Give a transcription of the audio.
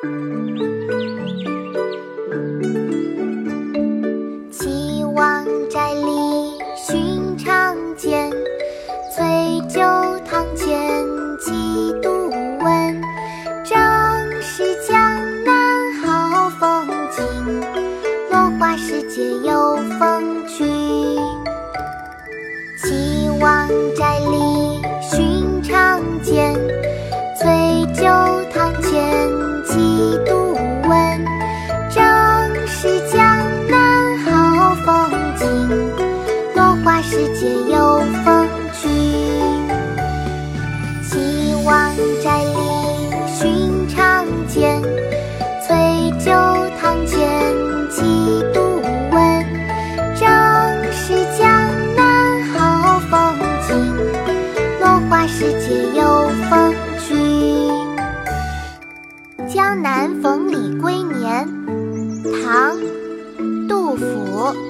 岐王宅里寻常见，翠酒堂前几度闻。正是江南好风景，落花时节又逢君。岐王宅里花时节有风君。岐王宅里寻常见，翠酒堂前几度闻。正是江南好风景，落花时节有逢君。《江南逢李龟年》唐·杜甫。